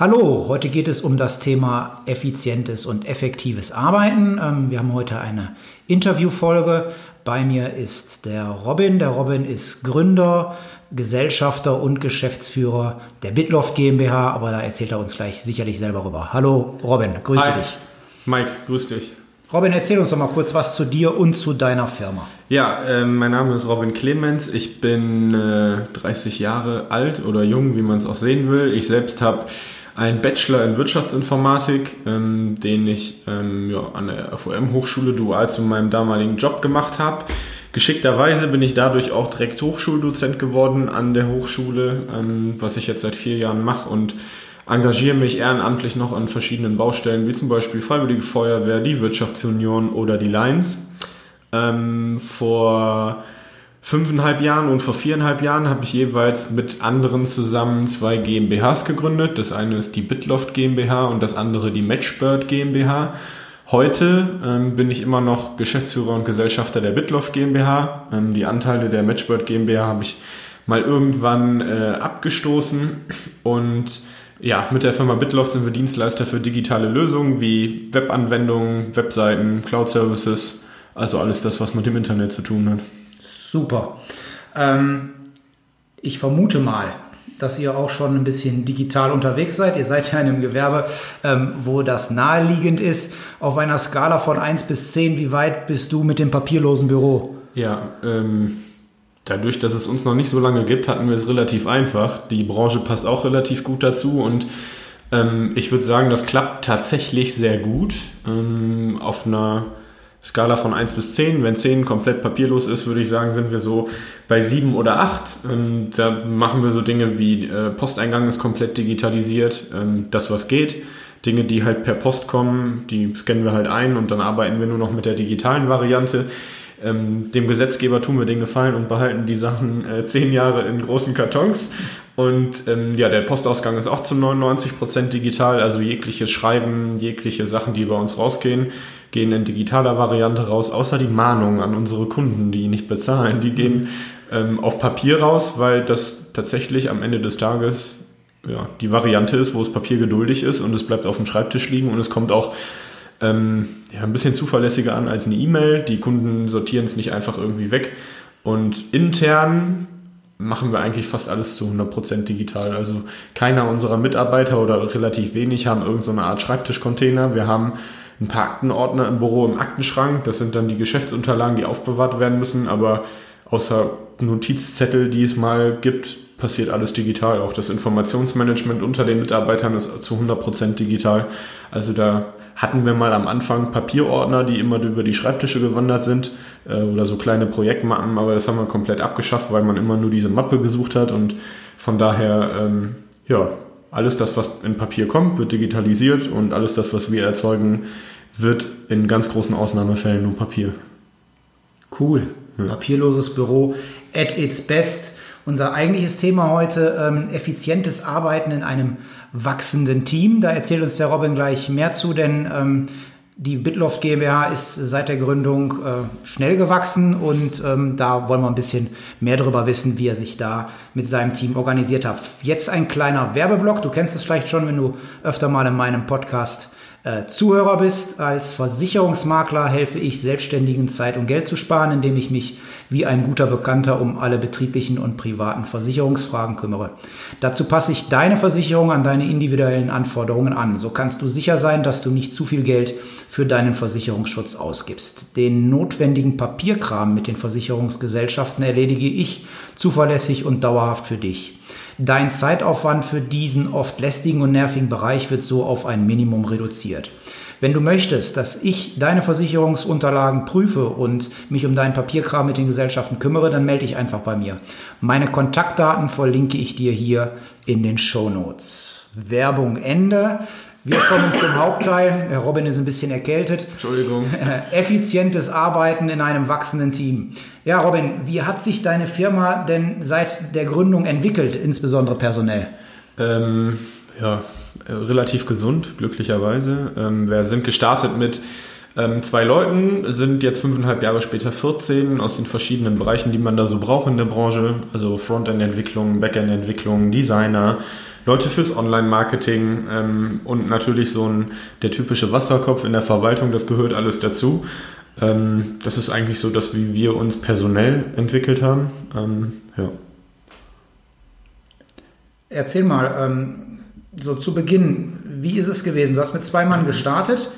Hallo, heute geht es um das Thema effizientes und effektives Arbeiten. Ähm, wir haben heute eine Interviewfolge. Bei mir ist der Robin. Der Robin ist Gründer, Gesellschafter und Geschäftsführer der Bitloft GmbH, aber da erzählt er uns gleich sicherlich selber rüber. Hallo Robin, grüße Hi. dich. Mike, grüß dich. Robin, erzähl uns doch mal kurz was zu dir und zu deiner Firma. Ja, äh, mein Name ist Robin Clemens. Ich bin äh, 30 Jahre alt oder jung, wie man es auch sehen will. Ich selbst habe einen Bachelor in Wirtschaftsinformatik, ähm, den ich ähm, ja, an der FOM-Hochschule dual zu meinem damaligen Job gemacht habe. Geschickterweise bin ich dadurch auch direkt Hochschuldozent geworden an der Hochschule, ähm, was ich jetzt seit vier Jahren mache und engagiere mich ehrenamtlich noch an verschiedenen Baustellen, wie zum Beispiel Freiwillige Feuerwehr, die Wirtschaftsunion oder die Lions. Ähm, vor fünfeinhalb Jahren und vor viereinhalb Jahren habe ich jeweils mit anderen zusammen zwei GmbHs gegründet. Das eine ist die Bitloft GmbH und das andere die Matchbird GmbH. Heute ähm, bin ich immer noch Geschäftsführer und Gesellschafter der Bitloft GmbH. Ähm, die Anteile der Matchbird GmbH habe ich mal irgendwann äh, abgestoßen und ja, mit der Firma Bitloft sind wir Dienstleister für digitale Lösungen wie Webanwendungen, Webseiten, Cloud Services, also alles das, was mit dem Internet zu tun hat. Super. Ähm, ich vermute mal, dass ihr auch schon ein bisschen digital unterwegs seid. Ihr seid ja in einem Gewerbe, ähm, wo das naheliegend ist. Auf einer Skala von 1 bis 10, wie weit bist du mit dem papierlosen Büro? Ja, ähm, dadurch, dass es uns noch nicht so lange gibt, hatten wir es relativ einfach. Die Branche passt auch relativ gut dazu und ähm, ich würde sagen, das klappt tatsächlich sehr gut. Ähm, auf einer Skala von 1 bis 10. Wenn 10 komplett papierlos ist, würde ich sagen, sind wir so bei 7 oder 8. Ähm, da machen wir so Dinge wie äh, Posteingang ist komplett digitalisiert, ähm, das was geht. Dinge, die halt per Post kommen, die scannen wir halt ein und dann arbeiten wir nur noch mit der digitalen Variante. Ähm, dem Gesetzgeber tun wir den Gefallen und behalten die Sachen äh, zehn Jahre in großen Kartons. Und ähm, ja, der Postausgang ist auch zu 99 Prozent digital, also jegliches Schreiben, jegliche Sachen, die bei uns rausgehen, gehen in digitaler Variante raus, außer die Mahnungen an unsere Kunden, die nicht bezahlen, die gehen ähm, auf Papier raus, weil das tatsächlich am Ende des Tages ja, die Variante ist, wo es Papier geduldig ist und es bleibt auf dem Schreibtisch liegen und es kommt auch ähm, ja, ein bisschen zuverlässiger an als eine E-Mail. Die Kunden sortieren es nicht einfach irgendwie weg. Und intern machen wir eigentlich fast alles zu 100% digital. Also keiner unserer Mitarbeiter oder relativ wenig haben irgendeine so Art Schreibtischcontainer. Wir haben ein paar Aktenordner im Büro im Aktenschrank. Das sind dann die Geschäftsunterlagen, die aufbewahrt werden müssen. Aber außer Notizzettel, die es mal gibt, passiert alles digital. Auch das Informationsmanagement unter den Mitarbeitern ist zu 100% digital. Also da hatten wir mal am Anfang Papierordner, die immer über die Schreibtische gewandert sind äh, oder so kleine Projektmappen, aber das haben wir komplett abgeschafft, weil man immer nur diese Mappe gesucht hat und von daher, ähm, ja, alles das, was in Papier kommt, wird digitalisiert und alles das, was wir erzeugen, wird in ganz großen Ausnahmefällen nur Papier. Cool. Ja. Papierloses Büro at its best. Unser eigentliches Thema heute, ähm, effizientes Arbeiten in einem wachsenden Team. Da erzählt uns der Robin gleich mehr zu, denn ähm, die Bitloft GmbH ist seit der Gründung äh, schnell gewachsen und ähm, da wollen wir ein bisschen mehr darüber wissen, wie er sich da mit seinem Team organisiert hat. Jetzt ein kleiner Werbeblock. Du kennst es vielleicht schon, wenn du öfter mal in meinem Podcast äh, Zuhörer bist. Als Versicherungsmakler helfe ich Selbstständigen Zeit und Geld zu sparen, indem ich mich wie ein guter Bekannter um alle betrieblichen und privaten Versicherungsfragen kümmere. Dazu passe ich deine Versicherung an deine individuellen Anforderungen an. So kannst du sicher sein, dass du nicht zu viel Geld für deinen Versicherungsschutz ausgibst. Den notwendigen Papierkram mit den Versicherungsgesellschaften erledige ich zuverlässig und dauerhaft für dich. Dein Zeitaufwand für diesen oft lästigen und nervigen Bereich wird so auf ein Minimum reduziert. Wenn du möchtest, dass ich deine Versicherungsunterlagen prüfe und mich um deinen Papierkram mit den Gesellschaften kümmere, dann melde dich einfach bei mir. Meine Kontaktdaten verlinke ich dir hier in den Show Notes. Werbung Ende. Wir kommen zum Hauptteil. Herr Robin ist ein bisschen erkältet. Entschuldigung. Effizientes Arbeiten in einem wachsenden Team. Ja, Robin, wie hat sich deine Firma denn seit der Gründung entwickelt, insbesondere personell? Ähm, ja, relativ gesund, glücklicherweise. Ähm, wir sind gestartet mit ähm, zwei Leuten, sind jetzt fünfeinhalb Jahre später 14 aus den verschiedenen Bereichen, die man da so braucht in der Branche. Also Frontend-Entwicklung, Backend-Entwicklung, Designer, Leute fürs Online-Marketing ähm, und natürlich so ein der typische Wasserkopf in der Verwaltung, das gehört alles dazu. Ähm, das ist eigentlich so, dass wie wir uns personell entwickelt haben. Ähm, ja. Erzähl mal, ähm, so zu Beginn, wie ist es gewesen? Du hast mit zwei Mann gestartet.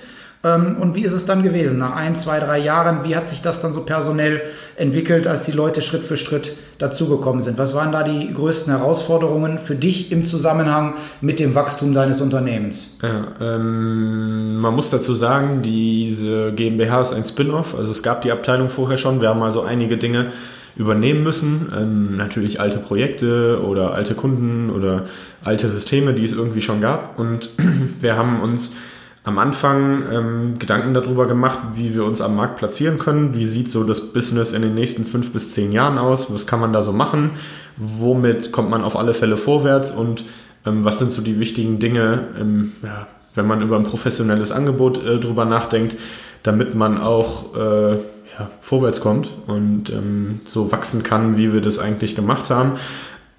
Ähm, und wie ist es dann gewesen? Nach ein, zwei, drei Jahren, wie hat sich das dann so personell entwickelt, als die Leute Schritt für Schritt dazugekommen sind? Was waren da die größten Herausforderungen für dich im Zusammenhang mit dem Wachstum deines Unternehmens? Ja, ähm, man muss dazu sagen, diese GmbH ist ein Spin-off. Also es gab die Abteilung vorher schon. Wir haben also einige Dinge übernehmen müssen. Ähm, natürlich alte Projekte oder alte Kunden oder alte Systeme, die es irgendwie schon gab. Und wir haben uns am Anfang ähm, Gedanken darüber gemacht, wie wir uns am Markt platzieren können. Wie sieht so das Business in den nächsten fünf bis zehn Jahren aus? Was kann man da so machen? Womit kommt man auf alle Fälle vorwärts? Und ähm, was sind so die wichtigen Dinge, ähm, ja, wenn man über ein professionelles Angebot äh, drüber nachdenkt, damit man auch äh, ja, vorwärts kommt und ähm, so wachsen kann, wie wir das eigentlich gemacht haben.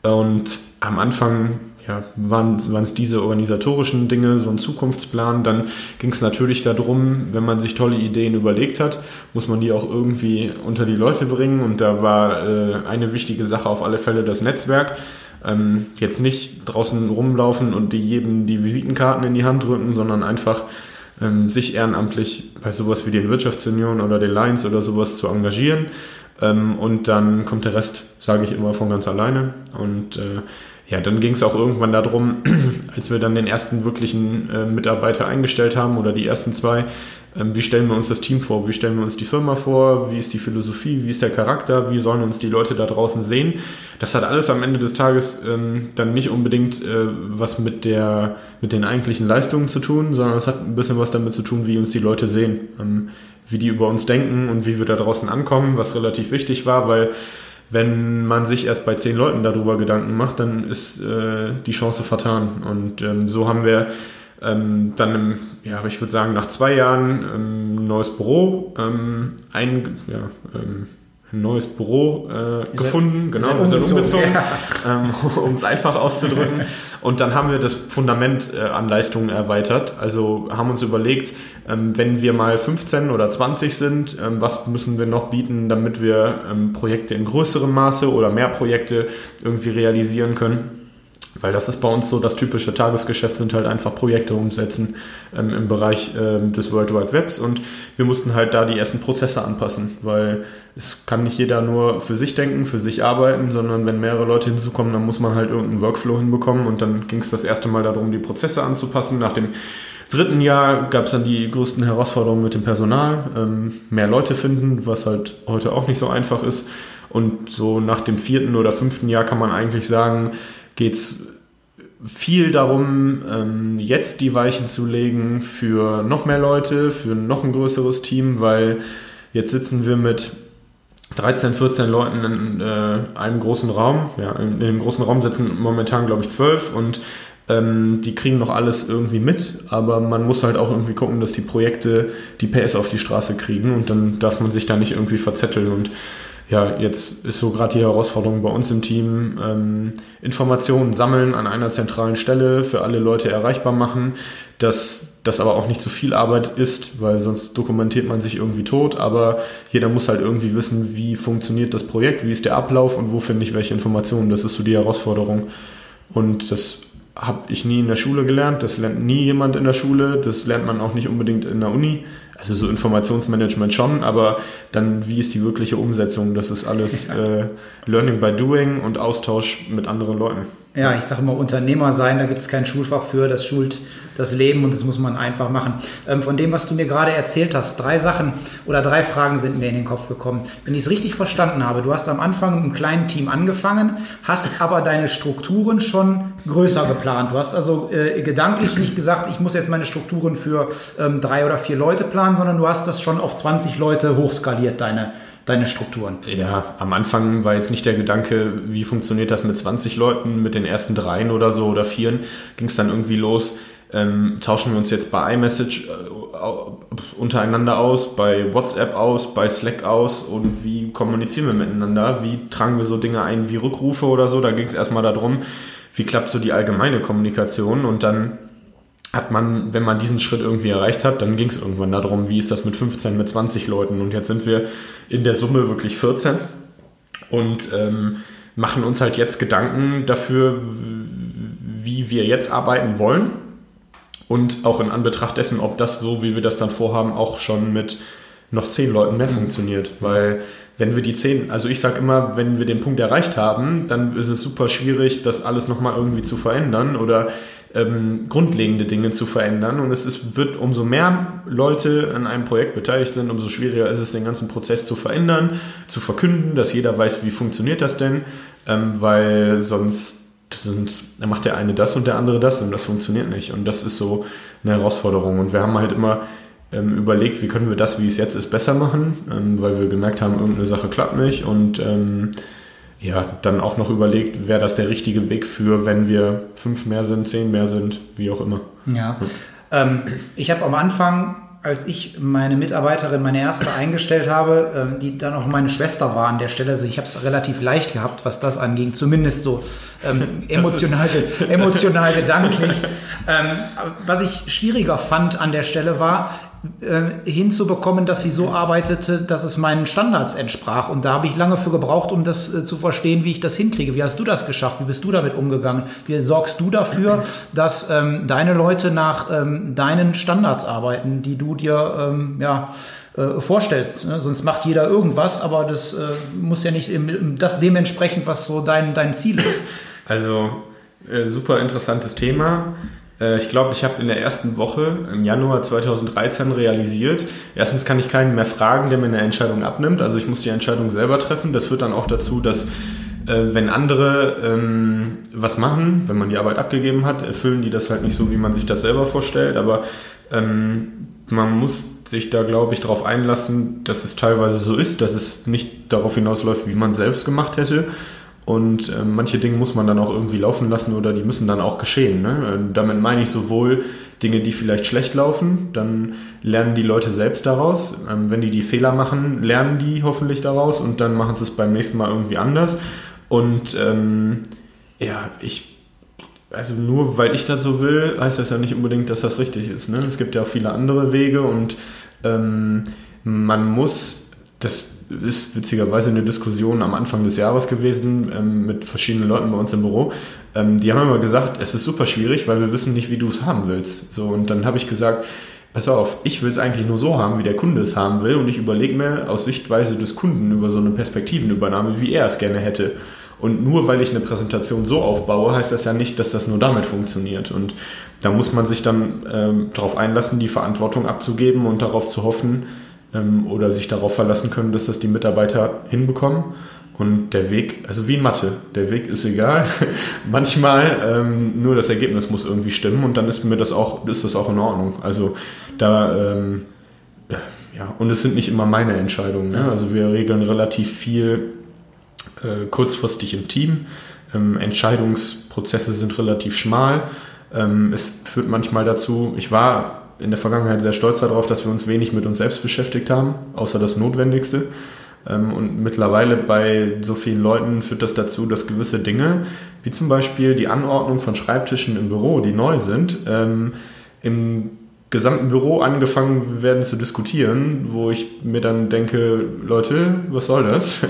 Und am Anfang ja, waren, waren es diese organisatorischen Dinge, so ein Zukunftsplan. Dann ging es natürlich darum, wenn man sich tolle Ideen überlegt hat, muss man die auch irgendwie unter die Leute bringen. Und da war äh, eine wichtige Sache auf alle Fälle das Netzwerk. Ähm, jetzt nicht draußen rumlaufen und die jedem die Visitenkarten in die Hand drücken, sondern einfach ähm, sich ehrenamtlich bei sowas wie den Wirtschaftsunion oder den Lions oder sowas zu engagieren. Ähm, und dann kommt der Rest, sage ich immer, von ganz alleine. Und äh, ja, dann ging es auch irgendwann darum, als wir dann den ersten wirklichen äh, Mitarbeiter eingestellt haben oder die ersten zwei, ähm, wie stellen wir uns das Team vor, wie stellen wir uns die Firma vor, wie ist die Philosophie, wie ist der Charakter, wie sollen uns die Leute da draußen sehen. Das hat alles am Ende des Tages ähm, dann nicht unbedingt äh, was mit, der, mit den eigentlichen Leistungen zu tun, sondern es hat ein bisschen was damit zu tun, wie uns die Leute sehen, ähm, wie die über uns denken und wie wir da draußen ankommen, was relativ wichtig war, weil wenn man sich erst bei zehn Leuten darüber Gedanken macht, dann ist äh, die Chance vertan. Und ähm, so haben wir ähm, dann, im, ja, ich würde sagen, nach zwei Jahren ähm, neues Büro, ähm, ein, ja, ähm, ein neues Büro äh, gefunden, genau, wir sind umgezogen, ja. ähm, um es einfach auszudrücken. Und dann haben wir das Fundament äh, an Leistungen erweitert. Also haben uns überlegt, ähm, wenn wir mal 15 oder 20 sind, ähm, was müssen wir noch bieten, damit wir ähm, Projekte in größerem Maße oder mehr Projekte irgendwie realisieren können. Weil das ist bei uns so, das typische Tagesgeschäft sind halt einfach Projekte umsetzen ähm, im Bereich ähm, des World Wide Webs und wir mussten halt da die ersten Prozesse anpassen, weil es kann nicht jeder nur für sich denken, für sich arbeiten, sondern wenn mehrere Leute hinzukommen, dann muss man halt irgendeinen Workflow hinbekommen und dann ging es das erste Mal darum, die Prozesse anzupassen. Nach dem dritten Jahr gab es dann die größten Herausforderungen mit dem Personal, ähm, mehr Leute finden, was halt heute auch nicht so einfach ist. Und so nach dem vierten oder fünften Jahr kann man eigentlich sagen, geht es viel darum, ähm, jetzt die Weichen zu legen für noch mehr Leute, für noch ein größeres Team, weil jetzt sitzen wir mit 13, 14 Leuten in äh, einem großen Raum. Ja, in, in dem großen Raum sitzen momentan, glaube ich, 12 und ähm, die kriegen noch alles irgendwie mit, aber man muss halt auch irgendwie gucken, dass die Projekte die PS auf die Straße kriegen und dann darf man sich da nicht irgendwie verzetteln und ja, jetzt ist so gerade die Herausforderung bei uns im Team, ähm, Informationen sammeln an einer zentralen Stelle, für alle Leute erreichbar machen, dass das aber auch nicht zu viel Arbeit ist, weil sonst dokumentiert man sich irgendwie tot, aber jeder muss halt irgendwie wissen, wie funktioniert das Projekt, wie ist der Ablauf und wo finde ich welche Informationen. Das ist so die Herausforderung. Und das habe ich nie in der Schule gelernt, das lernt nie jemand in der Schule, das lernt man auch nicht unbedingt in der Uni. Also so Informationsmanagement schon, aber dann wie ist die wirkliche Umsetzung? Das ist alles äh, Learning by Doing und Austausch mit anderen Leuten. Ja, ich sage immer Unternehmer sein, da gibt es kein Schulfach für, das schult das Leben und das muss man einfach machen. Ähm, von dem, was du mir gerade erzählt hast, drei Sachen oder drei Fragen sind mir in den Kopf gekommen. Wenn ich es richtig verstanden habe, du hast am Anfang mit einem kleinen Team angefangen, hast aber deine Strukturen schon größer geplant. Du hast also äh, gedanklich nicht gesagt, ich muss jetzt meine Strukturen für ähm, drei oder vier Leute planen, sondern du hast das schon auf 20 Leute hochskaliert, deine deine Strukturen? Ja, am Anfang war jetzt nicht der Gedanke, wie funktioniert das mit 20 Leuten, mit den ersten dreien oder so oder vieren, ging es dann irgendwie los. Ähm, tauschen wir uns jetzt bei iMessage äh, untereinander aus, bei WhatsApp aus, bei Slack aus und wie kommunizieren wir miteinander? Wie tragen wir so Dinge ein wie Rückrufe oder so? Da ging es erstmal darum, wie klappt so die allgemeine Kommunikation und dann hat man, wenn man diesen Schritt irgendwie erreicht hat, dann ging es irgendwann darum, wie ist das mit 15, mit 20 Leuten. Und jetzt sind wir in der Summe wirklich 14 und ähm, machen uns halt jetzt Gedanken dafür, wie wir jetzt arbeiten wollen. Und auch in Anbetracht dessen, ob das so, wie wir das dann vorhaben, auch schon mit noch zehn Leuten mehr mhm. funktioniert. Weil wenn wir die zehn, also ich sage immer, wenn wir den Punkt erreicht haben, dann ist es super schwierig, das alles nochmal irgendwie zu verändern oder ähm, grundlegende Dinge zu verändern. Und es ist, wird, umso mehr Leute an einem Projekt beteiligt sind, umso schwieriger ist es, den ganzen Prozess zu verändern, zu verkünden, dass jeder weiß, wie funktioniert das denn, ähm, weil sonst sonst macht der eine das und der andere das und das funktioniert nicht. Und das ist so eine Herausforderung. Und wir haben halt immer ähm, überlegt, wie können wir das, wie es jetzt ist, besser machen, ähm, weil wir gemerkt haben, irgendeine Sache klappt nicht. Und ähm, ja, dann auch noch überlegt, wäre das der richtige Weg für, wenn wir fünf mehr sind, zehn mehr sind, wie auch immer. Ja. Ähm, ich habe am Anfang, als ich meine Mitarbeiterin, meine erste eingestellt habe, äh, die dann auch meine Schwester war an der Stelle, also ich habe es relativ leicht gehabt, was das anging, zumindest so ähm, emotional, emotional gedanklich. Ähm, was ich schwieriger fand an der Stelle war, äh, hinzubekommen, dass sie so arbeitete, dass es meinen Standards entsprach. Und da habe ich lange für gebraucht, um das äh, zu verstehen, wie ich das hinkriege. Wie hast du das geschafft? Wie bist du damit umgegangen? Wie sorgst du dafür, dass ähm, deine Leute nach ähm, deinen Standards arbeiten, die du dir ähm, ja, äh, vorstellst? Ne? Sonst macht jeder irgendwas, aber das äh, muss ja nicht im, das dementsprechend, was so dein, dein Ziel ist. Also äh, super interessantes Thema. Äh, ich glaube, ich habe in der ersten Woche im Januar 2013 realisiert, erstens kann ich keinen mehr fragen, der mir eine Entscheidung abnimmt. Also ich muss die Entscheidung selber treffen. Das führt dann auch dazu, dass äh, wenn andere ähm, was machen, wenn man die Arbeit abgegeben hat, erfüllen die das halt nicht so, wie man sich das selber vorstellt. Aber ähm, man muss sich da, glaube ich, darauf einlassen, dass es teilweise so ist, dass es nicht darauf hinausläuft, wie man selbst gemacht hätte. Und äh, manche Dinge muss man dann auch irgendwie laufen lassen oder die müssen dann auch geschehen. Ne? Äh, damit meine ich sowohl Dinge, die vielleicht schlecht laufen, dann lernen die Leute selbst daraus. Ähm, wenn die die Fehler machen, lernen die hoffentlich daraus und dann machen sie es beim nächsten Mal irgendwie anders. Und ähm, ja, ich, also nur weil ich das so will, heißt das ja nicht unbedingt, dass das richtig ist. Ne? Es gibt ja auch viele andere Wege und ähm, man muss das ist witzigerweise eine Diskussion am Anfang des Jahres gewesen ähm, mit verschiedenen Leuten bei uns im Büro. Ähm, die haben immer gesagt, es ist super schwierig, weil wir wissen nicht, wie du es haben willst. So, und dann habe ich gesagt, pass auf, ich will es eigentlich nur so haben, wie der Kunde es haben will und ich überlege mir aus Sichtweise des Kunden über so eine Perspektivenübernahme, wie er es gerne hätte. Und nur weil ich eine Präsentation so aufbaue, heißt das ja nicht, dass das nur damit funktioniert. Und da muss man sich dann ähm, darauf einlassen, die Verantwortung abzugeben und darauf zu hoffen, ähm, oder sich darauf verlassen können, dass das die Mitarbeiter hinbekommen. Und der Weg, also wie in Mathe, der Weg ist egal. Manchmal ähm, nur das Ergebnis muss irgendwie stimmen und dann ist mir das auch, ist das auch in Ordnung. Also da, ähm, ja, und es sind nicht immer meine Entscheidungen. Ne? Also wir regeln relativ viel äh, kurzfristig im Team. Ähm, Entscheidungsprozesse sind relativ schmal. Ähm, es führt manchmal dazu, ich war in der Vergangenheit sehr stolz darauf, dass wir uns wenig mit uns selbst beschäftigt haben, außer das Notwendigste. Ähm, und mittlerweile bei so vielen Leuten führt das dazu, dass gewisse Dinge, wie zum Beispiel die Anordnung von Schreibtischen im Büro, die neu sind, ähm, im gesamten Büro angefangen werden zu diskutieren, wo ich mir dann denke, Leute, was soll das?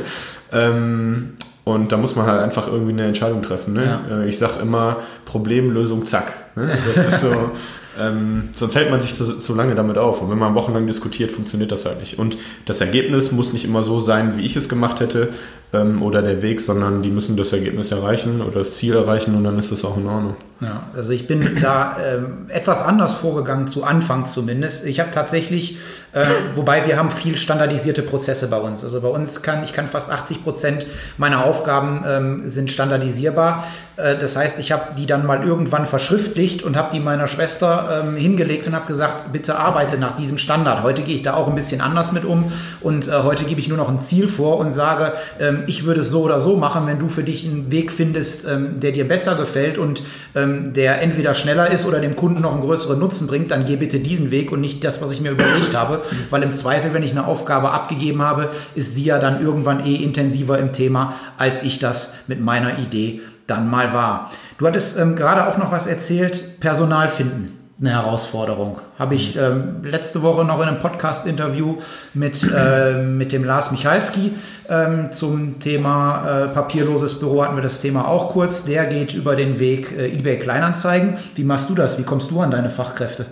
Ähm, und da muss man halt einfach irgendwie eine Entscheidung treffen. Ne? Ja. Äh, ich sage immer Problemlösung, zack. Ne? Das ist so, Ähm, sonst hält man sich zu, zu lange damit auf. Und wenn man wochenlang diskutiert, funktioniert das halt nicht. Und das Ergebnis muss nicht immer so sein, wie ich es gemacht hätte ähm, oder der Weg, sondern die müssen das Ergebnis erreichen oder das Ziel erreichen und dann ist das auch in Ordnung. Ja, also ich bin da ähm, etwas anders vorgegangen, zu Anfang zumindest. Ich habe tatsächlich, äh, wobei wir haben viel standardisierte Prozesse bei uns. Also bei uns kann ich kann fast 80 Prozent meiner Aufgaben ähm, sind standardisierbar. Äh, das heißt, ich habe die dann mal irgendwann verschriftlicht und habe die meiner Schwester ähm, hingelegt und habe gesagt, bitte arbeite nach diesem Standard. Heute gehe ich da auch ein bisschen anders mit um und äh, heute gebe ich nur noch ein Ziel vor und sage, ähm, ich würde es so oder so machen, wenn du für dich einen Weg findest, ähm, der dir besser gefällt und ähm, der entweder schneller ist oder dem Kunden noch einen größeren Nutzen bringt, dann geh bitte diesen Weg und nicht das, was ich mir überlegt habe. Weil im Zweifel, wenn ich eine Aufgabe abgegeben habe, ist sie ja dann irgendwann eh intensiver im Thema, als ich das mit meiner Idee dann mal war. Du hattest ähm, gerade auch noch was erzählt, Personal finden eine Herausforderung. Habe ich ähm, letzte Woche noch in einem Podcast-Interview mit, äh, mit dem Lars Michalski ähm, zum Thema äh, papierloses Büro hatten wir das Thema auch kurz. Der geht über den Weg äh, eBay Kleinanzeigen. Wie machst du das? Wie kommst du an deine Fachkräfte?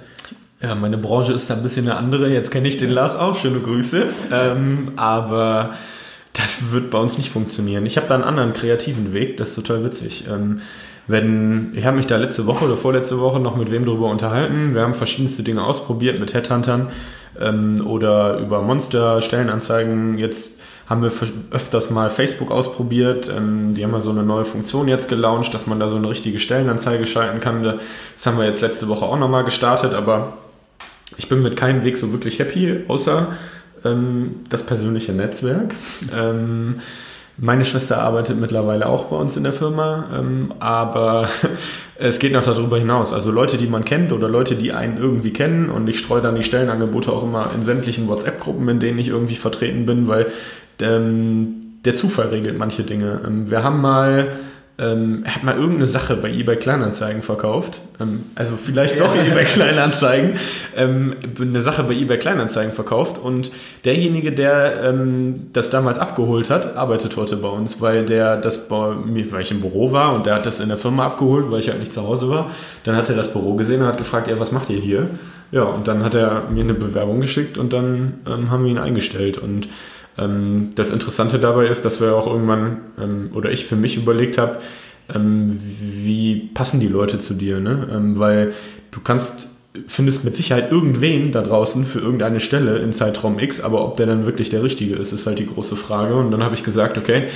Ja, meine Branche ist da ein bisschen eine andere. Jetzt kenne ich den Lars auch. Schöne Grüße. Ähm, aber das wird bei uns nicht funktionieren. Ich habe da einen anderen kreativen Weg. Das ist total witzig. Wenn, ich habe mich da letzte Woche oder vorletzte Woche noch mit wem drüber unterhalten. Wir haben verschiedenste Dinge ausprobiert mit Headhuntern ähm, oder über Monster-Stellenanzeigen. Jetzt haben wir öfters mal Facebook ausprobiert. Ähm, die haben ja so eine neue Funktion jetzt gelauncht, dass man da so eine richtige Stellenanzeige schalten kann. Das haben wir jetzt letzte Woche auch nochmal gestartet, aber ich bin mit keinem Weg so wirklich happy, außer ähm, das persönliche Netzwerk. Ähm, meine Schwester arbeitet mittlerweile auch bei uns in der Firma, ähm, aber es geht noch darüber hinaus. Also Leute, die man kennt oder Leute, die einen irgendwie kennen und ich streue dann die Stellenangebote auch immer in sämtlichen WhatsApp-Gruppen, in denen ich irgendwie vertreten bin, weil ähm, der Zufall regelt manche Dinge. Ähm, wir haben mal ähm, er hat mal irgendeine Sache bei eBay Kleinanzeigen verkauft. Ähm, also vielleicht doch ja. eBay Kleinanzeigen. Ähm, eine Sache bei eBay Kleinanzeigen verkauft und derjenige, der ähm, das damals abgeholt hat, arbeitet heute bei uns, weil der das bei mir, weil ich im Büro war und der hat das in der Firma abgeholt, weil ich halt nicht zu Hause war. Dann hat er das Büro gesehen und hat gefragt, ja, was macht ihr hier? Ja, und dann hat er mir eine Bewerbung geschickt und dann ähm, haben wir ihn eingestellt und das Interessante dabei ist, dass wir auch irgendwann, ähm, oder ich für mich überlegt habe, ähm, wie passen die Leute zu dir, ne? weil du kannst findest mit Sicherheit irgendwen da draußen für irgendeine Stelle in Zeitraum X, aber ob der dann wirklich der Richtige ist, ist halt die große Frage. Und dann habe ich gesagt, okay,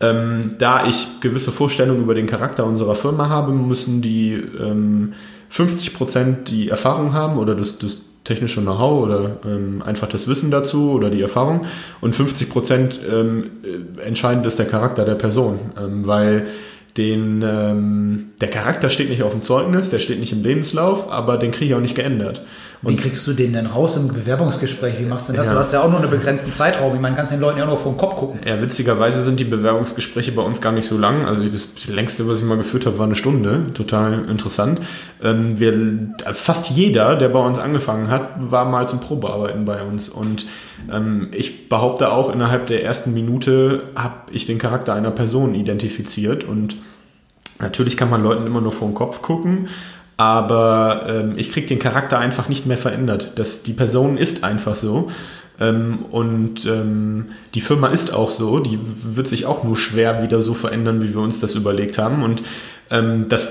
ähm, da ich gewisse Vorstellungen über den Charakter unserer Firma habe, müssen die ähm, 50 Prozent die Erfahrung haben oder das, das technische Know-how oder ähm, einfach das Wissen dazu oder die Erfahrung. Und 50 Prozent ähm, äh, entscheidend ist der Charakter der Person, ähm, weil den, ähm, der Charakter steht nicht auf dem Zeugnis, der steht nicht im Lebenslauf, aber den kriege ich auch nicht geändert. Und Wie kriegst du den denn raus im Bewerbungsgespräch? Wie machst du denn das? Ja. Du hast ja auch nur einen begrenzten Zeitraum. Ich meine, kannst den Leuten ja auch nur vor den Kopf gucken. Ja, witzigerweise sind die Bewerbungsgespräche bei uns gar nicht so lang. Also das längste, was ich mal geführt habe, war eine Stunde. Total interessant. Ähm, wir, fast jeder, der bei uns angefangen hat, war mal zum Probearbeiten bei uns. Und ähm, ich behaupte auch, innerhalb der ersten Minute habe ich den Charakter einer Person identifiziert. Und natürlich kann man Leuten immer nur vor den Kopf gucken aber ähm, ich kriege den Charakter einfach nicht mehr verändert. Das, die Person ist einfach so. Ähm, und ähm, die Firma ist auch so, die wird sich auch nur schwer wieder so verändern, wie wir uns das überlegt haben. Und ähm, das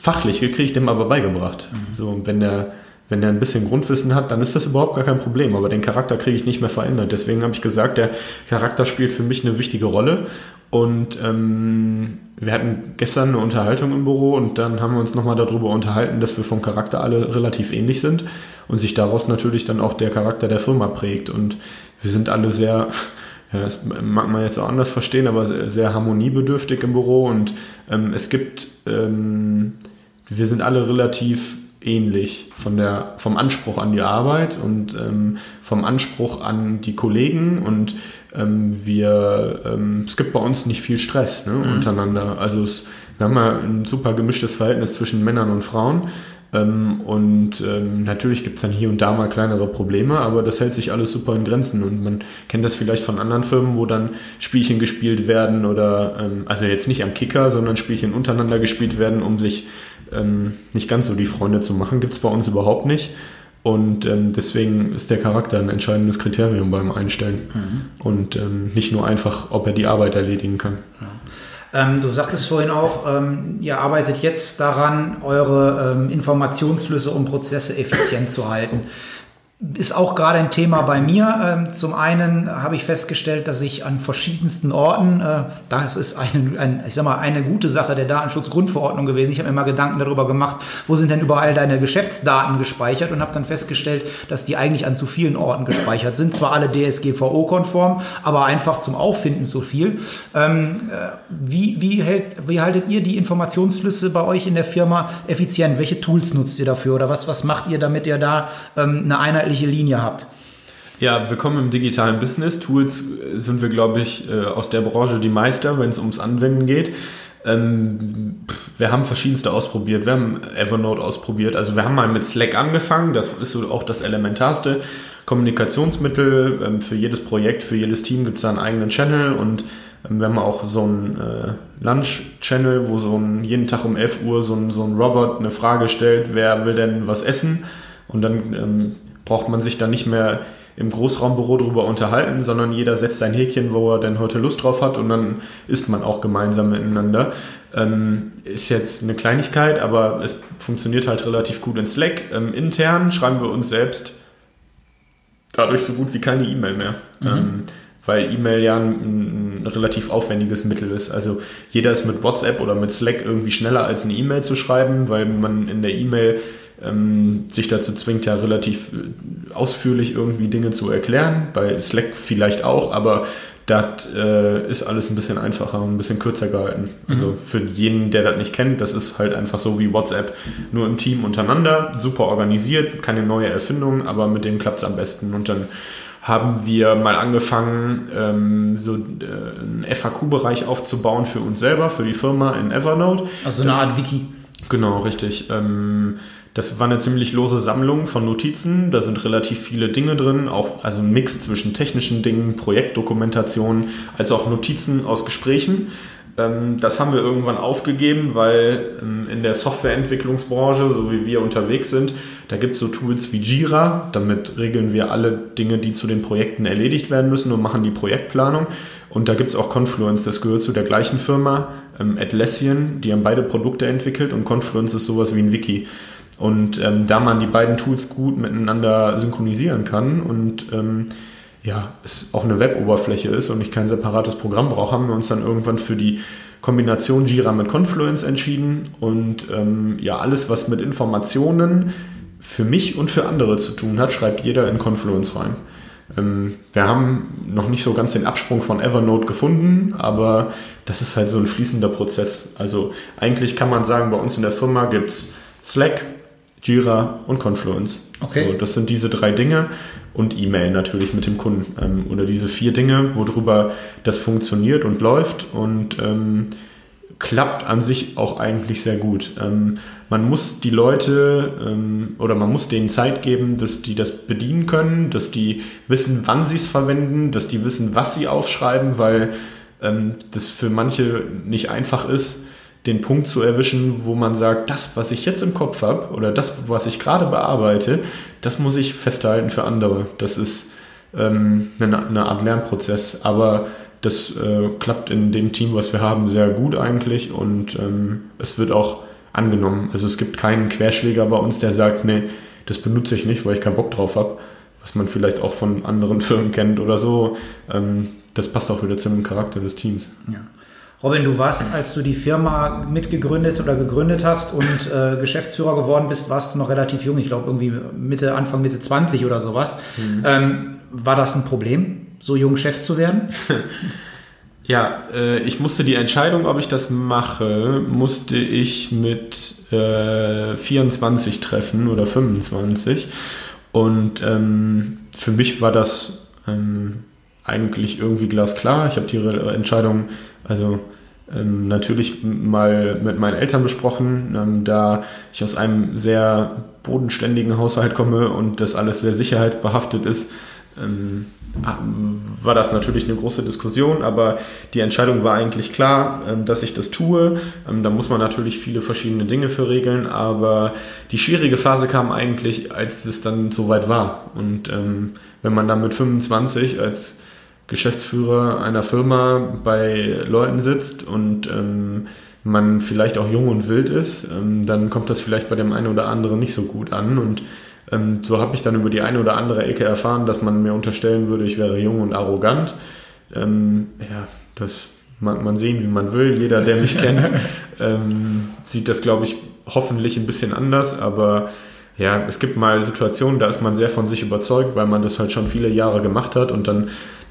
Fachliche kriege ich dem aber beigebracht. Mhm. So, wenn der wenn der ein bisschen Grundwissen hat, dann ist das überhaupt gar kein Problem. Aber den Charakter kriege ich nicht mehr verändert. Deswegen habe ich gesagt, der Charakter spielt für mich eine wichtige Rolle. Und ähm, wir hatten gestern eine Unterhaltung im Büro und dann haben wir uns nochmal darüber unterhalten, dass wir vom Charakter alle relativ ähnlich sind und sich daraus natürlich dann auch der Charakter der Firma prägt. Und wir sind alle sehr, ja, das mag man jetzt auch anders verstehen, aber sehr, sehr harmoniebedürftig im Büro und ähm, es gibt, ähm, wir sind alle relativ ähnlich von der, vom Anspruch an die Arbeit und ähm, vom Anspruch an die Kollegen und ähm, wir, ähm, es gibt bei uns nicht viel Stress ne, mhm. untereinander. Also es, wir haben ja ein super gemischtes Verhältnis zwischen Männern und Frauen. Ähm, und ähm, natürlich gibt es dann hier und da mal kleinere Probleme, aber das hält sich alles super in Grenzen. Und man kennt das vielleicht von anderen Firmen, wo dann Spielchen gespielt werden oder, ähm, also jetzt nicht am Kicker, sondern Spielchen untereinander gespielt werden, um sich ähm, nicht ganz so die Freunde zu machen. Gibt es bei uns überhaupt nicht. Und ähm, deswegen ist der Charakter ein entscheidendes Kriterium beim Einstellen. Mhm. Und ähm, nicht nur einfach, ob er die Arbeit erledigen kann. Ja. Ähm, du sagtest vorhin auch, ähm, ihr arbeitet jetzt daran, eure ähm, Informationsflüsse und Prozesse effizient zu halten ist auch gerade ein Thema bei mir. Ähm, zum einen habe ich festgestellt, dass ich an verschiedensten Orten, äh, das ist eine, ein, ich sag mal, eine gute Sache der Datenschutzgrundverordnung gewesen. Ich habe mir mal Gedanken darüber gemacht, wo sind denn überall deine Geschäftsdaten gespeichert und habe dann festgestellt, dass die eigentlich an zu vielen Orten gespeichert sind. Zwar alle DSGVO-konform, aber einfach zum Auffinden zu viel. Ähm, äh, wie, wie, hält, wie haltet ihr die Informationsflüsse bei euch in der Firma effizient? Welche Tools nutzt ihr dafür oder was, was macht ihr, damit ihr da ähm, eine Einheit inhaltliche Linie habt. Ja, willkommen im digitalen Business. Tools sind wir, glaube ich, äh, aus der Branche die Meister, wenn es ums Anwenden geht. Ähm, wir haben verschiedenste ausprobiert. Wir haben Evernote ausprobiert. Also wir haben mal mit Slack angefangen. Das ist so auch das elementarste Kommunikationsmittel. Ähm, für jedes Projekt, für jedes Team gibt es da einen eigenen Channel und ähm, wir haben auch so einen äh, Lunch-Channel, wo so ein, jeden Tag um 11 Uhr so ein, so ein Robot eine Frage stellt, wer will denn was essen? Und dann braucht man sich dann nicht mehr im Großraumbüro drüber unterhalten, sondern jeder setzt sein Häkchen, wo er denn heute Lust drauf hat und dann isst man auch gemeinsam miteinander. Ähm, ist jetzt eine Kleinigkeit, aber es funktioniert halt relativ gut in Slack. Ähm, intern schreiben wir uns selbst dadurch so gut wie keine E-Mail mehr. Mhm. Ähm, weil E-Mail ja ein, ein, relativ aufwendiges Mittel ist. Also jeder ist mit WhatsApp oder mit Slack irgendwie schneller als eine E-Mail zu schreiben, weil man in der E-Mail ähm, sich dazu zwingt, ja relativ äh, ausführlich irgendwie Dinge zu erklären. Bei Slack vielleicht auch, aber das äh, ist alles ein bisschen einfacher und ein bisschen kürzer gehalten. Also mhm. für jeden, der das nicht kennt, das ist halt einfach so wie WhatsApp, nur im Team untereinander, super organisiert, keine neue Erfindung, aber mit dem klappt es am besten. Und dann haben wir mal angefangen, ähm, so äh, einen FAQ-Bereich aufzubauen für uns selber, für die Firma in Evernote. Also eine Art Wiki. Genau, richtig. Ähm, das war eine ziemlich lose Sammlung von Notizen. Da sind relativ viele Dinge drin, auch also ein Mix zwischen technischen Dingen, Projektdokumentationen, als auch Notizen aus Gesprächen. Ähm, das haben wir irgendwann aufgegeben, weil ähm, in der Softwareentwicklungsbranche, so wie wir unterwegs sind, da gibt es so Tools wie Jira. Damit regeln wir alle Dinge, die zu den Projekten erledigt werden müssen und machen die Projektplanung. Und da gibt es auch Confluence, das gehört zu der gleichen Firma, ähm, Atlassian. Die haben beide Produkte entwickelt und Confluence ist sowas wie ein Wiki. Und ähm, da man die beiden Tools gut miteinander synchronisieren kann und ähm, ja, es auch eine Web-Oberfläche ist und ich kein separates Programm brauche, haben wir uns dann irgendwann für die Kombination Jira mit Confluence entschieden und ähm, ja, alles, was mit Informationen für mich und für andere zu tun hat, schreibt jeder in Confluence rein. Ähm, wir haben noch nicht so ganz den Absprung von Evernote gefunden, aber das ist halt so ein fließender Prozess. Also eigentlich kann man sagen, bei uns in der Firma gibt es Slack, Jira und Confluence. Okay. So, das sind diese drei Dinge und E-Mail natürlich mit dem Kunden. Ähm, oder diese vier Dinge, worüber das funktioniert und läuft und ähm, klappt an sich auch eigentlich sehr gut. Ähm, man muss die Leute ähm, oder man muss denen Zeit geben, dass die das bedienen können, dass die wissen, wann sie es verwenden, dass die wissen, was sie aufschreiben, weil ähm, das für manche nicht einfach ist den Punkt zu erwischen, wo man sagt, das, was ich jetzt im Kopf habe oder das, was ich gerade bearbeite, das muss ich festhalten für andere. Das ist ähm, eine, eine, Art Lernprozess, aber das äh, klappt in dem Team, was wir haben, sehr gut eigentlich und ähm, es wird auch angenommen. Also es gibt keinen Querschläger bei uns, der sagt, nee, das benutze ich nicht, weil ich keinen Bock drauf habe, was man vielleicht auch von anderen Firmen kennt oder so. Ähm, das passt auch wieder zum Charakter des Teams. Ja. Robin, du warst, als du die Firma mitgegründet oder gegründet hast und äh, Geschäftsführer geworden bist, warst du noch relativ jung, ich glaube irgendwie Mitte, Anfang Mitte 20 oder sowas. Mhm. Ähm, war das ein Problem, so jung Chef zu werden? Ja, äh, ich musste die Entscheidung, ob ich das mache, musste ich mit äh, 24 treffen oder 25. Und ähm, für mich war das ähm, eigentlich irgendwie glasklar. Ich habe die Entscheidung also ähm, natürlich mal mit meinen Eltern besprochen, ähm, da ich aus einem sehr bodenständigen Haushalt komme und das alles sehr sicherheitsbehaftet ist, ähm, war das natürlich eine große Diskussion, aber die Entscheidung war eigentlich klar, ähm, dass ich das tue. Ähm, da muss man natürlich viele verschiedene Dinge für regeln, aber die schwierige Phase kam eigentlich, als es dann soweit war. Und ähm, wenn man dann mit 25 als Geschäftsführer einer Firma bei Leuten sitzt und man vielleicht auch jung und wild ist, dann kommt das vielleicht bei dem einen oder anderen nicht so gut an und ähm, so habe ich dann über die eine oder andere Ecke erfahren, dass man mir unterstellen würde, ich wäre jung und arrogant. Ähm, ja, das mag man sehen, wie man will. Jeder, der mich kennt, ähm, sieht das, glaube ich, hoffentlich ein bisschen anders. Aber ja, es gibt mal Situationen, da ist man sehr von sich überzeugt, weil man das halt schon viele Jahre gemacht hat und dann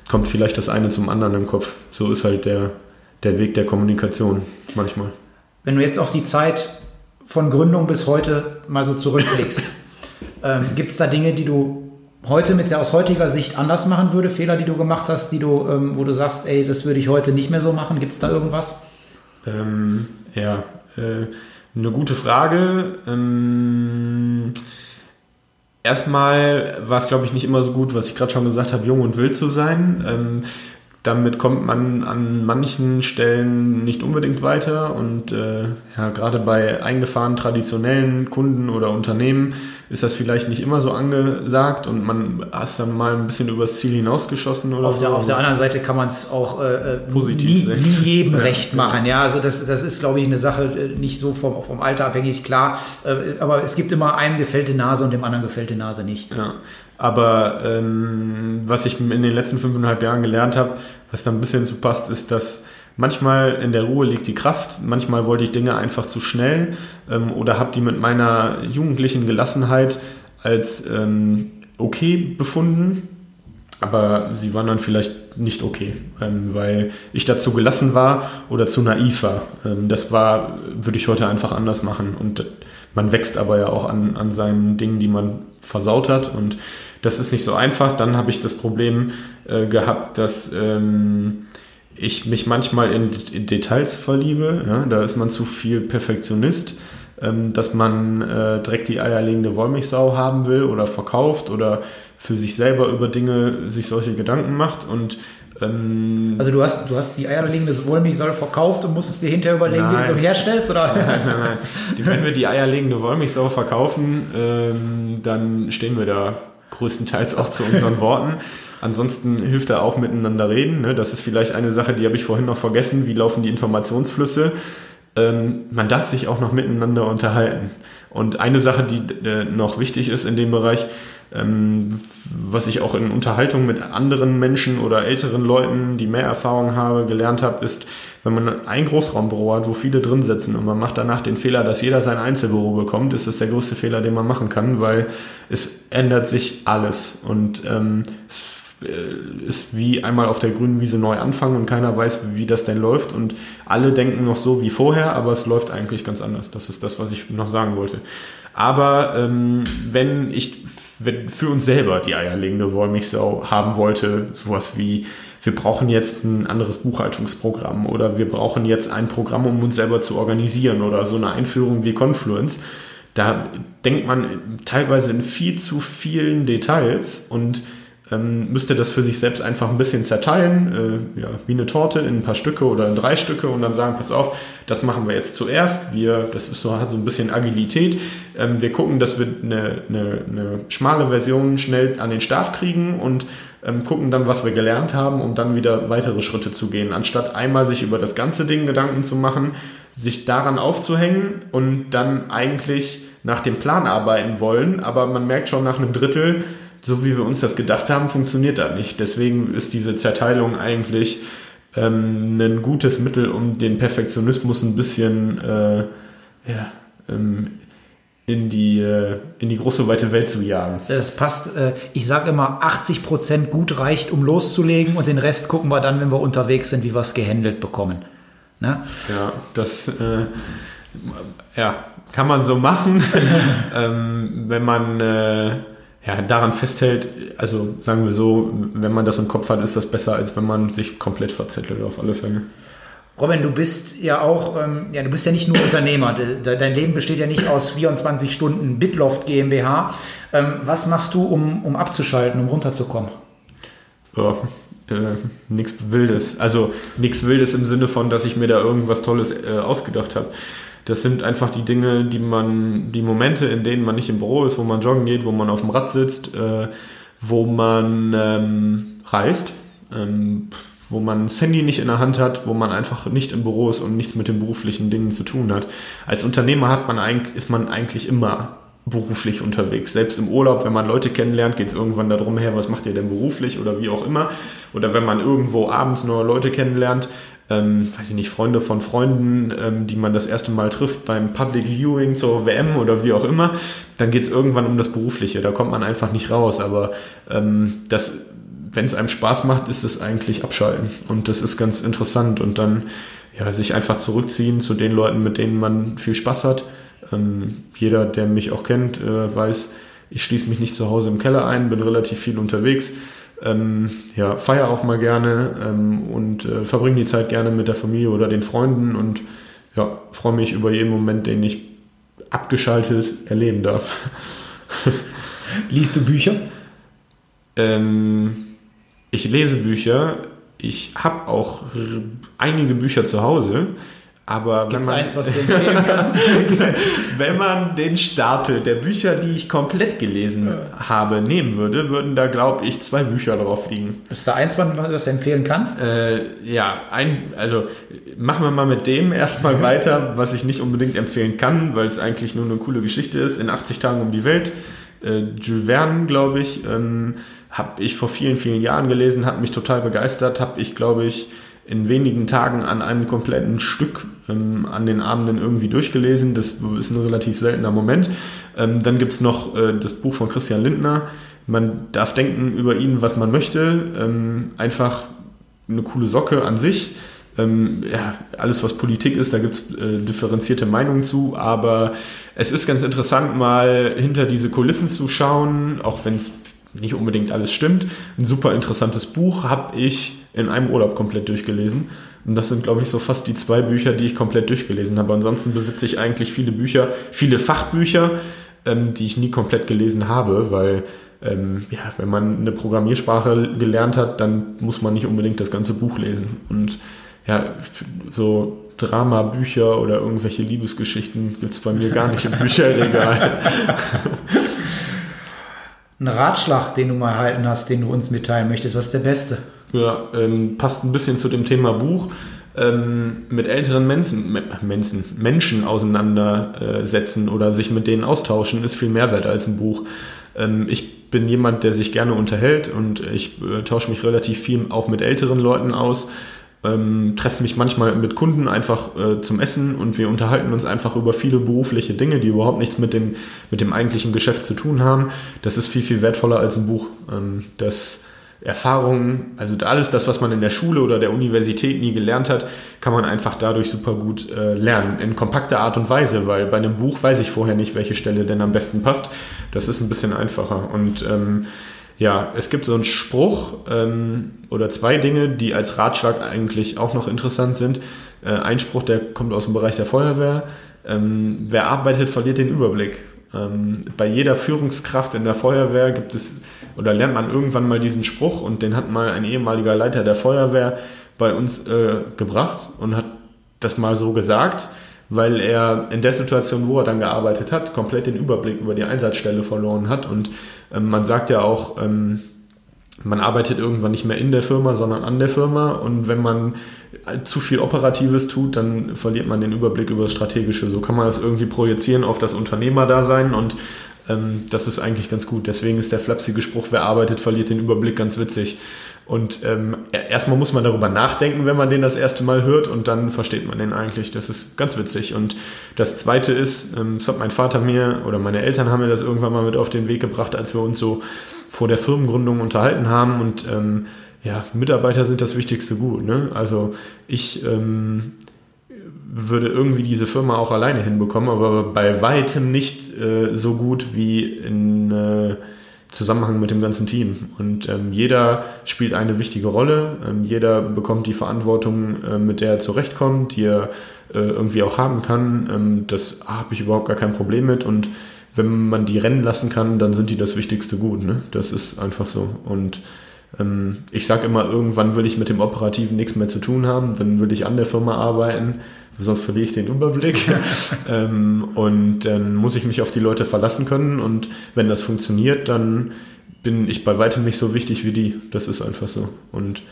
kommt vielleicht das eine zum anderen im Kopf. So ist halt der, der Weg der Kommunikation manchmal. Wenn du jetzt auf die Zeit von Gründung bis heute mal so zurückblickst, Ähm, Gibt es da Dinge, die du heute mit der aus heutiger Sicht anders machen würde, Fehler, die du gemacht hast, die du, ähm, wo du sagst, ey, das würde ich heute nicht mehr so machen? Gibt es da irgendwas? Ähm, ja, äh, eine gute Frage. Ähm, erstmal war es, glaube ich, nicht immer so gut, was ich gerade schon gesagt habe, jung und wild zu sein. Ähm, damit kommt man an manchen Stellen nicht unbedingt weiter und äh, ja, gerade bei eingefahrenen traditionellen Kunden oder Unternehmen ist das vielleicht nicht immer so angesagt und man ist dann mal ein bisschen übers Ziel hinausgeschossen oder auf so. Der, auf der anderen Seite kann man es auch äh, äh Positiv nie, nie jedem ja. recht machen. Ja, also das, das ist, glaube ich, eine Sache äh, nicht so vom, vom Alter abhängig, klar. Äh, aber es gibt immer einem gefällte Nase und dem anderen gefällte Nase nicht. Ja. Aber ähm, was ich in den letzten fünfeinhalb Jahren gelernt habe, was da ein bisschen zu passt, ist, dass manchmal in der Ruhe liegt die Kraft, manchmal wollte ich Dinge einfach zu schnell ähm, oder habe die mit meiner jugendlichen Gelassenheit als ähm, okay befunden, aber sie waren dann vielleicht nicht okay, ähm, weil ich dazu gelassen war oder zu naiv war. Ähm, das war, würde ich heute einfach anders machen und man wächst aber ja auch an, an seinen Dingen, die man versaut hat und das ist nicht so einfach. Dann habe ich das Problem äh, gehabt, dass ähm, ich mich manchmal in, in Details verliebe. Ja? Da ist man zu viel Perfektionist, ähm, dass man äh, direkt die eierlegende Wollmilchsau haben will oder verkauft oder für sich selber über Dinge sich solche Gedanken macht und ähm, also du hast, du hast die eierlegende Wollmilchsau verkauft und musstest dir hinterher überlegen, nein. wie du sie herstellst, oder? Nein, nein, nein. Wenn wir die eierlegende Wollmilchsau verkaufen, ähm, dann stehen wir da größtenteils auch zu unseren Worten. Ansonsten hilft da auch miteinander reden. Ne? Das ist vielleicht eine Sache, die habe ich vorhin noch vergessen. Wie laufen die Informationsflüsse? Ähm, man darf sich auch noch miteinander unterhalten. Und eine Sache, die äh, noch wichtig ist in dem Bereich, ähm, was ich auch in Unterhaltung mit anderen Menschen oder älteren Leuten, die mehr Erfahrung habe, gelernt habe, ist, wenn man ein Großraumbüro hat, wo viele drin sitzen und man macht danach den Fehler, dass jeder sein Einzelbüro bekommt, ist das der größte Fehler, den man machen kann, weil es ändert sich alles und ähm, es äh, ist wie einmal auf der grünen Wiese neu anfangen und keiner weiß, wie das denn läuft und alle denken noch so wie vorher, aber es läuft eigentlich ganz anders. Das ist das, was ich noch sagen wollte. Aber ähm, wenn ich wenn für uns selber die eierlegende Wollmilchsau haben wollte, sowas wie wir brauchen jetzt ein anderes Buchhaltungsprogramm oder wir brauchen jetzt ein Programm, um uns selber zu organisieren oder so eine Einführung wie Confluence. Da denkt man teilweise in viel zu vielen Details und ähm, müsste das für sich selbst einfach ein bisschen zerteilen, äh, ja, wie eine Torte in ein paar Stücke oder in drei Stücke und dann sagen, pass auf, das machen wir jetzt zuerst. Wir, das ist so, hat so ein bisschen Agilität. Ähm, wir gucken, dass wir eine, eine, eine schmale Version schnell an den Start kriegen und ähm, gucken dann, was wir gelernt haben, um dann wieder weitere Schritte zu gehen, anstatt einmal sich über das ganze Ding Gedanken zu machen, sich daran aufzuhängen und dann eigentlich nach dem Plan arbeiten wollen, aber man merkt schon nach einem Drittel, so wie wir uns das gedacht haben, funktioniert das nicht. Deswegen ist diese Zerteilung eigentlich ähm, ein gutes Mittel, um den Perfektionismus ein bisschen äh, ja, ähm, in die, äh, in die große weite Welt zu jagen. Das passt. Äh, ich sage immer, 80 Prozent gut reicht, um loszulegen und den Rest gucken wir dann, wenn wir unterwegs sind, wie wir es gehandelt bekommen. Ne? Ja, das äh, ja, kann man so machen, ähm, wenn man äh, ja, daran festhält, also sagen wir so, wenn man das im Kopf hat, ist das besser, als wenn man sich komplett verzettelt auf alle Fälle. Robin, du bist ja auch, ähm, ja, du bist ja nicht nur Unternehmer. Dein Leben besteht ja nicht aus 24 Stunden Bitloft GmbH. Ähm, was machst du, um, um abzuschalten, um runterzukommen? ja, äh, nichts Wildes. Also nichts Wildes im Sinne von, dass ich mir da irgendwas Tolles äh, ausgedacht habe. Das sind einfach die Dinge, die man, die Momente, in denen man nicht im Büro ist, wo man joggen geht, wo man auf dem Rad sitzt, äh, wo man ähm, reist, ähm, wo man das Handy nicht in der Hand hat, wo man einfach nicht im Büro ist und nichts mit den beruflichen Dingen zu tun hat. Als Unternehmer hat man eigentlich, ist man eigentlich immer beruflich unterwegs. Selbst im Urlaub, wenn man Leute kennenlernt, geht es irgendwann darum her, was macht ihr denn beruflich oder wie auch immer. Oder wenn man irgendwo abends neue Leute kennenlernt, ähm, weiß ich nicht, Freunde von Freunden, ähm, die man das erste Mal trifft beim Public Viewing zur WM oder wie auch immer, dann geht es irgendwann um das Berufliche. Da kommt man einfach nicht raus. Aber ähm, das, wenn es einem Spaß macht, ist es eigentlich abschalten. Und das ist ganz interessant. Und dann ja, sich einfach zurückziehen zu den Leuten, mit denen man viel Spaß hat ähm, jeder, der mich auch kennt, äh, weiß, ich schließe mich nicht zu Hause im Keller ein, bin relativ viel unterwegs. Ähm, ja, feiere auch mal gerne ähm, und äh, verbringe die Zeit gerne mit der Familie oder den Freunden und ja, freue mich über jeden Moment, den ich abgeschaltet erleben darf. Liest du Bücher? Ähm, ich lese Bücher. Ich habe auch einige Bücher zu Hause. Aber Gibt's wenn man, eins, was du empfehlen kannst? wenn man den Stapel der Bücher, die ich komplett gelesen ja. habe, nehmen würde, würden da, glaube ich, zwei Bücher drauf liegen. Ist da eins, was du das empfehlen kannst? Äh, ja, ein, also machen wir mal mit dem erstmal weiter, was ich nicht unbedingt empfehlen kann, weil es eigentlich nur eine coole Geschichte ist. In 80 Tagen um die Welt. Äh, Jules Verne, glaube ich, ähm, habe ich vor vielen, vielen Jahren gelesen, hat mich total begeistert, habe ich, glaube ich, in wenigen Tagen an einem kompletten Stück ähm, an den Abenden irgendwie durchgelesen. Das ist ein relativ seltener Moment. Ähm, dann gibt es noch äh, das Buch von Christian Lindner. Man darf denken über ihn, was man möchte. Ähm, einfach eine coole Socke an sich. Ähm, ja, alles, was Politik ist, da gibt es äh, differenzierte Meinungen zu, aber es ist ganz interessant, mal hinter diese Kulissen zu schauen, auch wenn es nicht unbedingt alles stimmt. Ein super interessantes Buch habe ich in einem Urlaub komplett durchgelesen. Und das sind, glaube ich, so fast die zwei Bücher, die ich komplett durchgelesen habe. Ansonsten besitze ich eigentlich viele Bücher, viele Fachbücher, ähm, die ich nie komplett gelesen habe, weil ähm, ja, wenn man eine Programmiersprache gelernt hat, dann muss man nicht unbedingt das ganze Buch lesen. Und ja, so Drama-Bücher oder irgendwelche Liebesgeschichten gibt es bei mir gar nicht im Bücherregal. Ein Ratschlag, den du mal erhalten hast, den du uns mitteilen möchtest, was ist der beste? Ja, ähm, passt ein bisschen zu dem Thema Buch. Ähm, mit älteren Menschen, Menschen, Menschen auseinandersetzen oder sich mit denen austauschen, ist viel mehr wert als ein Buch. Ähm, ich bin jemand, der sich gerne unterhält und ich äh, tausche mich relativ viel auch mit älteren Leuten aus. Ähm, treffe mich manchmal mit Kunden einfach äh, zum Essen und wir unterhalten uns einfach über viele berufliche Dinge, die überhaupt nichts mit dem, mit dem eigentlichen Geschäft zu tun haben. Das ist viel, viel wertvoller als ein Buch. Ähm, das Erfahrungen, also alles das, was man in der Schule oder der Universität nie gelernt hat, kann man einfach dadurch super gut äh, lernen. In kompakter Art und Weise, weil bei einem Buch weiß ich vorher nicht, welche Stelle denn am besten passt. Das ist ein bisschen einfacher. Und ähm, ja, es gibt so einen Spruch ähm, oder zwei Dinge, die als Ratschlag eigentlich auch noch interessant sind. Äh, ein Spruch, der kommt aus dem Bereich der Feuerwehr. Ähm, wer arbeitet, verliert den Überblick. Ähm, bei jeder Führungskraft in der Feuerwehr gibt es oder lernt man irgendwann mal diesen Spruch und den hat mal ein ehemaliger Leiter der Feuerwehr bei uns äh, gebracht und hat das mal so gesagt, weil er in der Situation, wo er dann gearbeitet hat, komplett den Überblick über die Einsatzstelle verloren hat und ähm, man sagt ja auch, ähm, man arbeitet irgendwann nicht mehr in der Firma, sondern an der Firma. Und wenn man zu viel Operatives tut, dann verliert man den Überblick über das Strategische. So kann man das irgendwie projizieren auf das Unternehmerdasein und ähm, das ist eigentlich ganz gut. Deswegen ist der flapsige Spruch, wer arbeitet, verliert den Überblick, ganz witzig. Und ähm, erstmal muss man darüber nachdenken, wenn man den das erste Mal hört und dann versteht man den eigentlich. Das ist ganz witzig. Und das Zweite ist, ähm, das hat mein Vater mir oder meine Eltern haben mir das irgendwann mal mit auf den Weg gebracht, als wir uns so vor der Firmengründung unterhalten haben. Und ähm, ja, Mitarbeiter sind das wichtigste Gut. Ne? Also ich ähm, würde irgendwie diese Firma auch alleine hinbekommen, aber bei weitem nicht äh, so gut wie in äh, Zusammenhang mit dem ganzen Team. Und ähm, jeder spielt eine wichtige Rolle, ähm, jeder bekommt die Verantwortung, äh, mit der er zurechtkommt, die er äh, irgendwie auch haben kann. Ähm, das habe ich überhaupt gar kein Problem mit. Und wenn man die rennen lassen kann, dann sind die das wichtigste Gut. Ne? Das ist einfach so. Und Ähm, ich sage immer, irgendwann will ich mit dem Operativen nichts mehr zu tun haben, dann will ich an der Firma arbeiten, sonst verliere ich den Überblick. ähm, und dann muss ich mich auf die Leute verlassen können und wenn das funktioniert, dann bin ich bei weitem nicht so wichtig wie die. Das ist einfach so. Und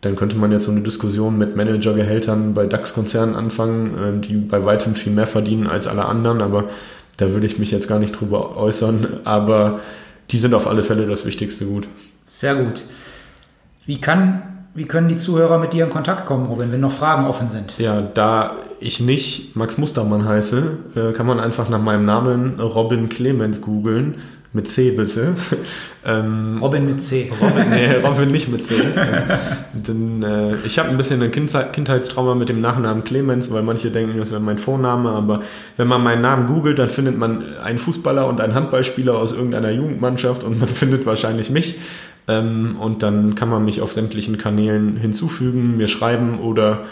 dann könnte man jetzt so eine Diskussion mit Managergehältern bei DAX-Konzernen anfangen, ähm, die bei weitem viel mehr verdienen als alle anderen, aber da würde ich mich jetzt gar nicht drüber äußern, aber die sind auf alle Fälle das wichtigste Gut. Sehr gut. Wie, kann, wie können die Zuhörer mit dir in Kontakt kommen, Robin, wenn noch Fragen offen sind? Ja, da ich nicht Max Mustermann heiße, äh, kann man einfach nach meinem Namen Robin Clemens googeln mit C bitte. Ähm, Robin mit C. Robin, nee, Robin nicht mit C. Denn, äh, ich habe ein bisschen ein Kindheit, Kindheitstrauma mit dem Nachnamen Clemens, weil manche denken, das wäre mein Vorname, aber wenn man meinen Namen googelt, dann findet man einen Fußballer und einen Handballspieler aus irgendeiner Jugendmannschaft und man findet wahrscheinlich mich. Ähm, und dann kann man mich auf sämtlichen Kanälen hinzufügen, mir schreiben oder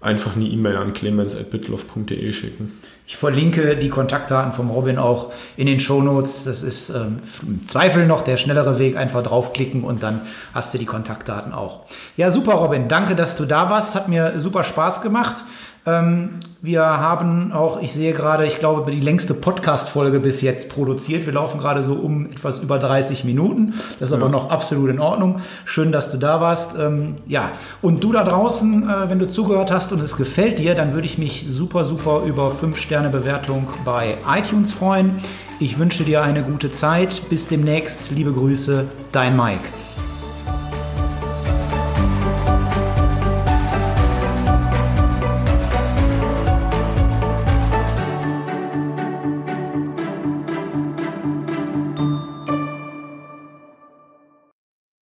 einfach eine E-Mail an clemens.bitloff.de schicken. Ich verlinke die Kontaktdaten vom Robin auch in den Shownotes. Das ist ähm, im Zweifel noch der schnellere Weg. Einfach draufklicken und dann hast du die Kontaktdaten auch. Ja, super, Robin. Danke, dass du da warst. Hat mir super Spaß gemacht. Ähm, wir haben auch, ich sehe gerade, ich glaube, die längste Podcast-Folge bis jetzt produziert. Wir laufen gerade so um etwas über 30 Minuten. Das ist ja. aber noch absolut in Ordnung. Schön, dass du da warst. Ähm, ja, und du da draußen, äh, wenn du zugehört hast und es gefällt dir, dann würde ich mich super, super über 5-Sterne-Bewertung bei iTunes freuen. Ich wünsche dir eine gute Zeit. Bis demnächst. Liebe Grüße, dein Mike.